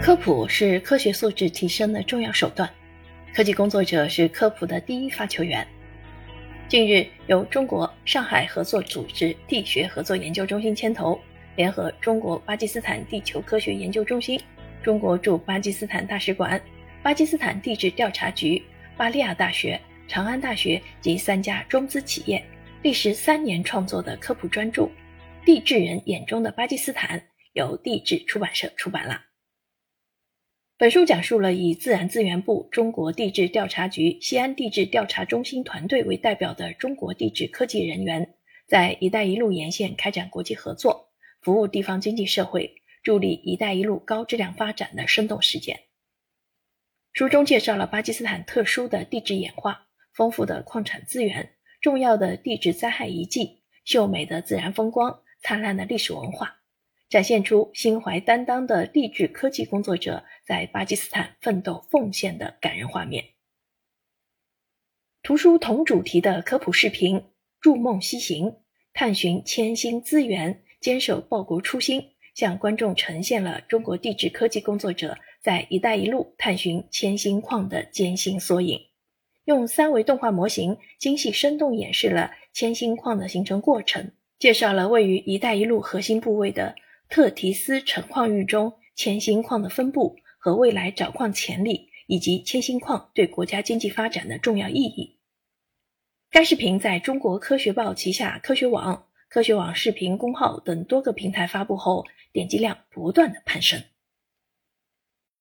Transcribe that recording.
科普是科学素质提升的重要手段，科技工作者是科普的第一发球员。近日，由中国上海合作组织地学合作研究中心牵头，联合中国巴基斯坦地球科学研究中心、中国驻巴基斯坦大使馆、巴基斯坦地质调查局、巴利亚大学、长安大学及三家中资企业，历时三年创作的科普专著《地质人眼中的巴基斯坦》，由地质出版社出版了。本书讲述了以自然资源部、中国地质调查局、西安地质调查中心团队为代表的中国地质科技人员，在“一带一路”沿线开展国际合作，服务地方经济社会，助力“一带一路”高质量发展的生动实践。书中介绍了巴基斯坦特殊的地质演化、丰富的矿产资源、重要的地质灾害遗迹、秀美的自然风光、灿烂的历史文化。展现出心怀担当的地质科技工作者在巴基斯坦奋斗奉献的感人画面。图书同主题的科普视频《筑梦西行》，探寻千星资源，坚守报国初心，向观众呈现了中国地质科技工作者在“一带一路”探寻千星矿的艰辛缩影。用三维动画模型精细生动演示了千星矿的形成过程，介绍了位于“一带一路”核心部位的。特提斯成矿域中铅锌矿的分布和未来找矿潜力，以及铅锌矿对国家经济发展的重要意义。该视频在中国科学报旗下科学网、科学网视频公号等多个平台发布后，点击量不断的攀升。